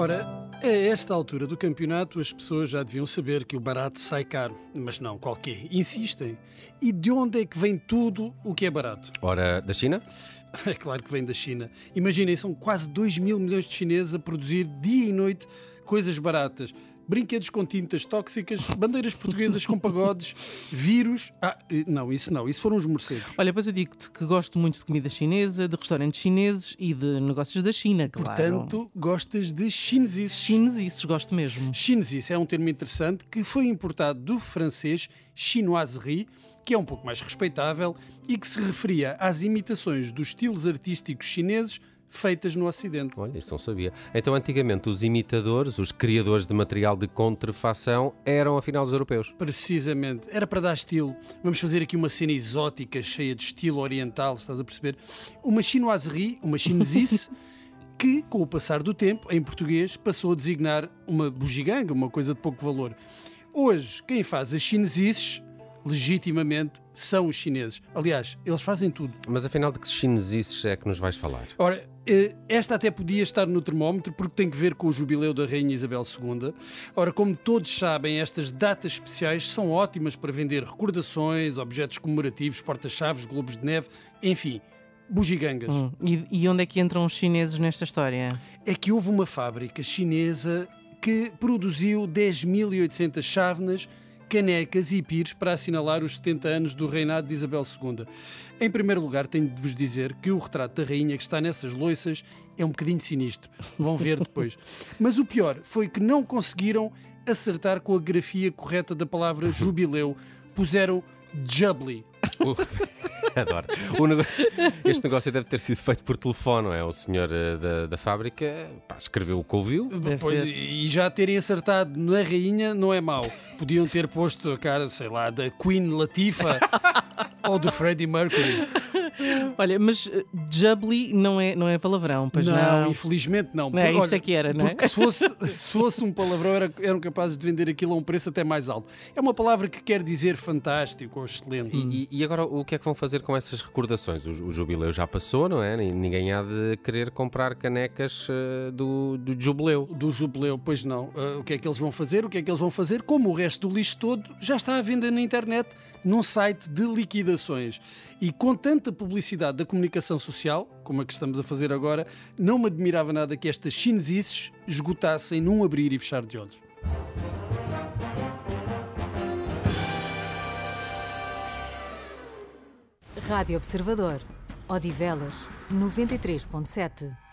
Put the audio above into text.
Ora, a esta altura do campeonato as pessoas já deviam saber que o barato sai caro. Mas não, qualquer. Insistem. E de onde é que vem tudo o que é barato? Ora, da China? É claro que vem da China. Imaginem, são quase 2 mil milhões de chineses a produzir dia e noite coisas baratas brinquedos com tintas tóxicas, bandeiras portuguesas com pagodes, vírus. Ah, não, isso não, isso foram os morcegos. Olha, pois eu digo-te que gosto muito de comida chinesa, de restaurantes chineses e de negócios da China, claro. Portanto, gostas de chinesices. Chinesices, gosto mesmo. Chinesice é um termo interessante que foi importado do francês chinoiserie, que é um pouco mais respeitável e que se referia às imitações dos estilos artísticos chineses feitas no Ocidente. Olha, isso não sabia. Então, antigamente, os imitadores, os criadores de material de contrafação, eram afinal os europeus. Precisamente. Era para dar estilo. Vamos fazer aqui uma cena exótica, cheia de estilo oriental, estás a perceber? Uma chinoiserie, uma chinesice. que, com o passar do tempo, em português, passou a designar uma bugiganga, uma coisa de pouco valor. Hoje, quem faz as chinesices legitimamente são os chineses. Aliás, eles fazem tudo. Mas afinal de que chinesices é que nos vais falar? Ora, eh, esta até podia estar no termómetro porque tem que ver com o jubileu da Rainha Isabel II. Ora, como todos sabem, estas datas especiais são ótimas para vender recordações, objetos comemorativos, porta-chaves, globos de neve, enfim, bugigangas. Hum. E, e onde é que entram os chineses nesta história? É que houve uma fábrica chinesa que produziu 10.800 chávenas canecas e pires para assinalar os 70 anos do reinado de Isabel II. Em primeiro lugar, tenho de vos dizer que o retrato da rainha que está nessas loiças é um bocadinho sinistro. Vão ver depois. Mas o pior foi que não conseguiram acertar com a grafia correta da palavra jubileu. Puseram Jubbly. Adoro. Este negócio deve ter sido feito por telefone, não é? O senhor uh, da, da fábrica pá, escreveu o que ouviu. Pois, e já terem acertado na rainha não é mau. Podiam ter posto a cara, sei lá, da Queen Latifa ou do Freddie Mercury. Olha, mas uh, jubbly não é, não é palavrão, pois não? Não, infelizmente não. Porque, é, isso olha, é que era, não é? Porque se fosse, se fosse um palavrão era, eram capazes de vender aquilo a um preço até mais alto. É uma palavra que quer dizer fantástico ou excelente. E, e, e agora o que é que vão fazer com essas recordações? O, o, jubileu já passou, não é? Ninguém há de querer comprar canecas uh, do, do jubileu. Do jubileu, pois não. Uh, o que é que eles vão fazer? O que é que eles vão fazer? Como o resto do lixo todo já está à venda na internet num site de liquidações. E com tanta publicidade da comunicação social, como a que estamos a fazer agora, não me admirava nada que estas chinesices esgotassem num abrir e fechar de olhos. Rádio Observador. Odivelas 93.7